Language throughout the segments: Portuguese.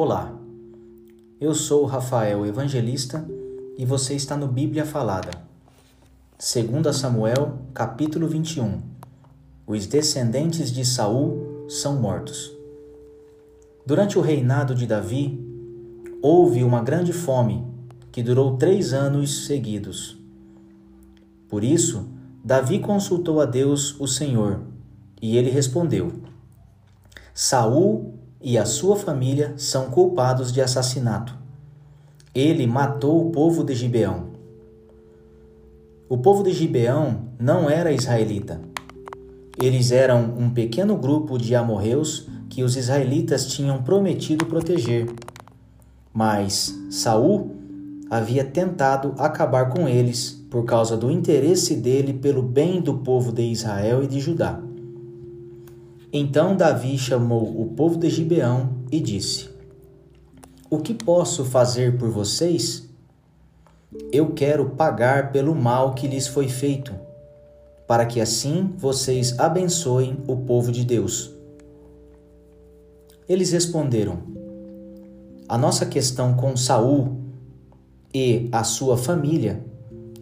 Olá, eu sou Rafael Evangelista e você está no Bíblia Falada. 2 Samuel, capítulo 21. Os descendentes de Saul são mortos. Durante o reinado de Davi, houve uma grande fome que durou três anos seguidos. Por isso, Davi consultou a Deus, o Senhor, e ele respondeu: Saul e a sua família são culpados de assassinato. Ele matou o povo de Gibeão. O povo de Gibeão não era israelita. Eles eram um pequeno grupo de amorreus que os israelitas tinham prometido proteger. Mas Saul havia tentado acabar com eles por causa do interesse dele pelo bem do povo de Israel e de Judá. Então Davi chamou o povo de Gibeão e disse: O que posso fazer por vocês? Eu quero pagar pelo mal que lhes foi feito, para que assim vocês abençoem o povo de Deus. Eles responderam: A nossa questão com Saul e a sua família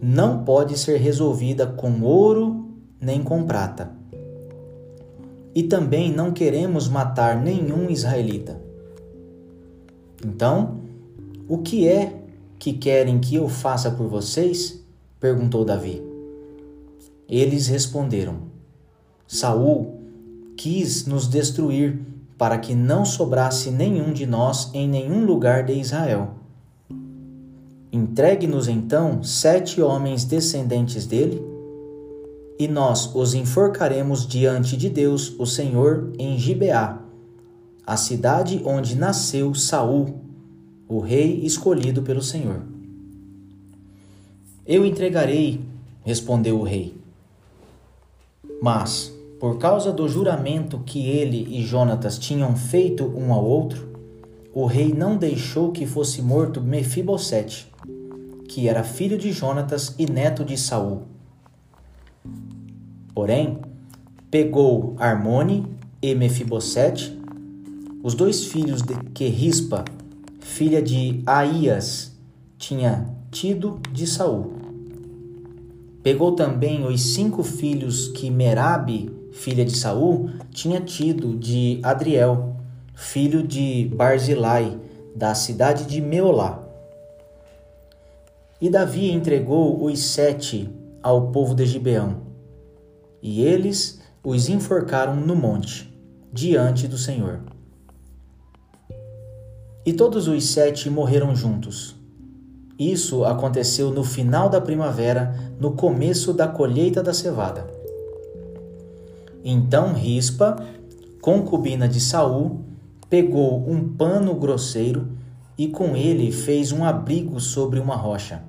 não pode ser resolvida com ouro nem com prata e também não queremos matar nenhum israelita. Então, o que é que querem que eu faça por vocês? perguntou Davi. Eles responderam: Saul quis nos destruir para que não sobrasse nenhum de nós em nenhum lugar de Israel. Entregue-nos então sete homens descendentes dele e nós os enforcaremos diante de Deus, o Senhor, em Gibeá, a cidade onde nasceu Saul, o rei escolhido pelo Senhor. Eu entregarei, respondeu o rei. Mas, por causa do juramento que ele e Jonatas tinham feito um ao outro, o rei não deixou que fosse morto Mefibosete, que era filho de Jonatas e neto de Saul Porém, pegou Armone e Mefibosete, os dois filhos de que Rispa, filha de Aías, tinha tido de Saul. Pegou também os cinco filhos que Merabe, filha de Saul, tinha tido de Adriel, filho de Barzilai, da cidade de Meolá. E Davi entregou os sete ao povo de Gibeão e eles os enforcaram no monte, diante do Senhor. E todos os sete morreram juntos. Isso aconteceu no final da primavera, no começo da colheita da cevada. Então Rispa, concubina de Saul, pegou um pano grosseiro e com ele fez um abrigo sobre uma rocha.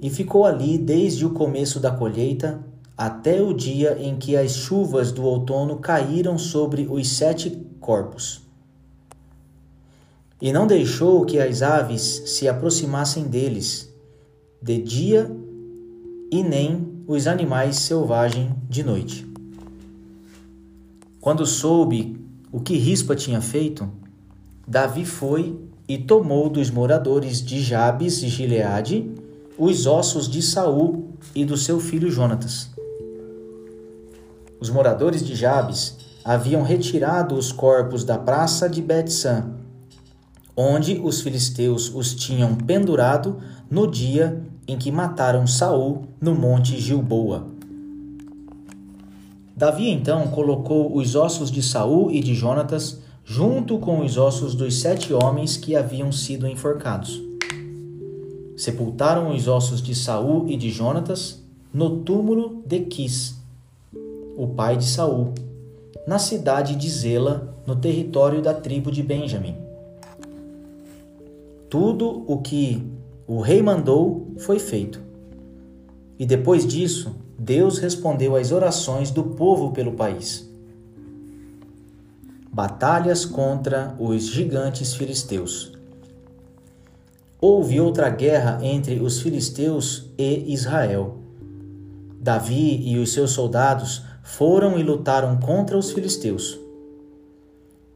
E ficou ali desde o começo da colheita até o dia em que as chuvas do outono caíram sobre os sete corpos. E não deixou que as aves se aproximassem deles de dia e nem os animais selvagens de noite. Quando soube o que Rispa tinha feito, Davi foi e tomou dos moradores de Jabes e Gileade os ossos de Saul e do seu filho Jonatas os moradores de Jabes haviam retirado os corpos da praça de Betsã, onde os filisteus os tinham pendurado no dia em que mataram Saul no monte Gilboa. Davi então colocou os ossos de Saul e de Jonatas junto com os ossos dos sete homens que haviam sido enforcados. Sepultaram os ossos de Saul e de Jonatas no túmulo de Quis, o pai de Saul, na cidade de Zela, no território da tribo de Benjamim. Tudo o que o rei mandou foi feito. E depois disso, Deus respondeu às orações do povo pelo país. Batalhas contra os gigantes filisteus. Houve outra guerra entre os filisteus e Israel. Davi e os seus soldados foram e lutaram contra os filisteus.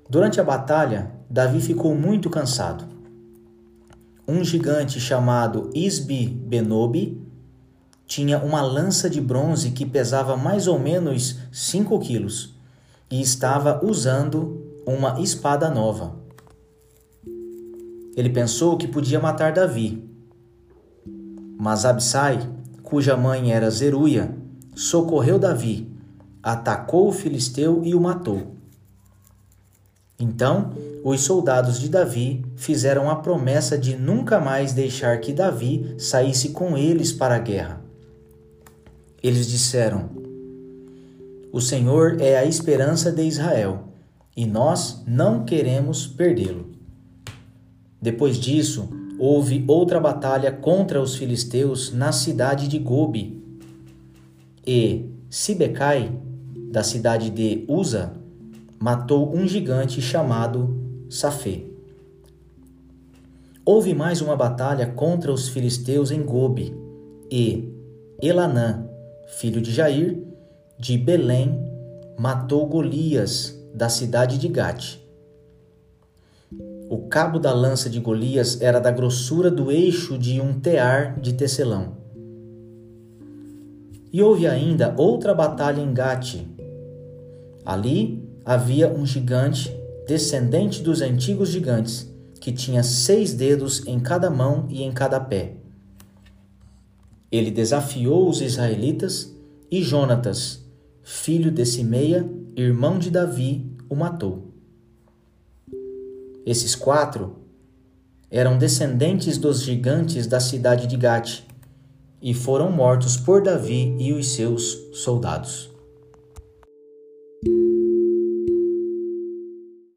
Durante a batalha, Davi ficou muito cansado. Um gigante chamado Isbi Benobi tinha uma lança de bronze que pesava mais ou menos 5 quilos e estava usando uma espada nova. Ele pensou que podia matar Davi. Mas Absai, cuja mãe era Zeruia, socorreu Davi, atacou o filisteu e o matou. Então, os soldados de Davi fizeram a promessa de nunca mais deixar que Davi saísse com eles para a guerra. Eles disseram: O Senhor é a esperança de Israel, e nós não queremos perdê-lo. Depois disso, houve outra batalha contra os filisteus na cidade de Gobi. E Sibecai, da cidade de Uza, matou um gigante chamado Safê. Houve mais uma batalha contra os filisteus em Gobi, e Elanã, filho de Jair, de Belém, matou Golias, da cidade de Gate. O cabo da lança de Golias era da grossura do eixo de um tear de tecelão. E houve ainda outra batalha em Gate. Ali havia um gigante, descendente dos antigos gigantes, que tinha seis dedos em cada mão e em cada pé. Ele desafiou os israelitas e Jonatas, filho de Simeia, irmão de Davi, o matou. Esses quatro eram descendentes dos gigantes da cidade de Gate e foram mortos por Davi e os seus soldados.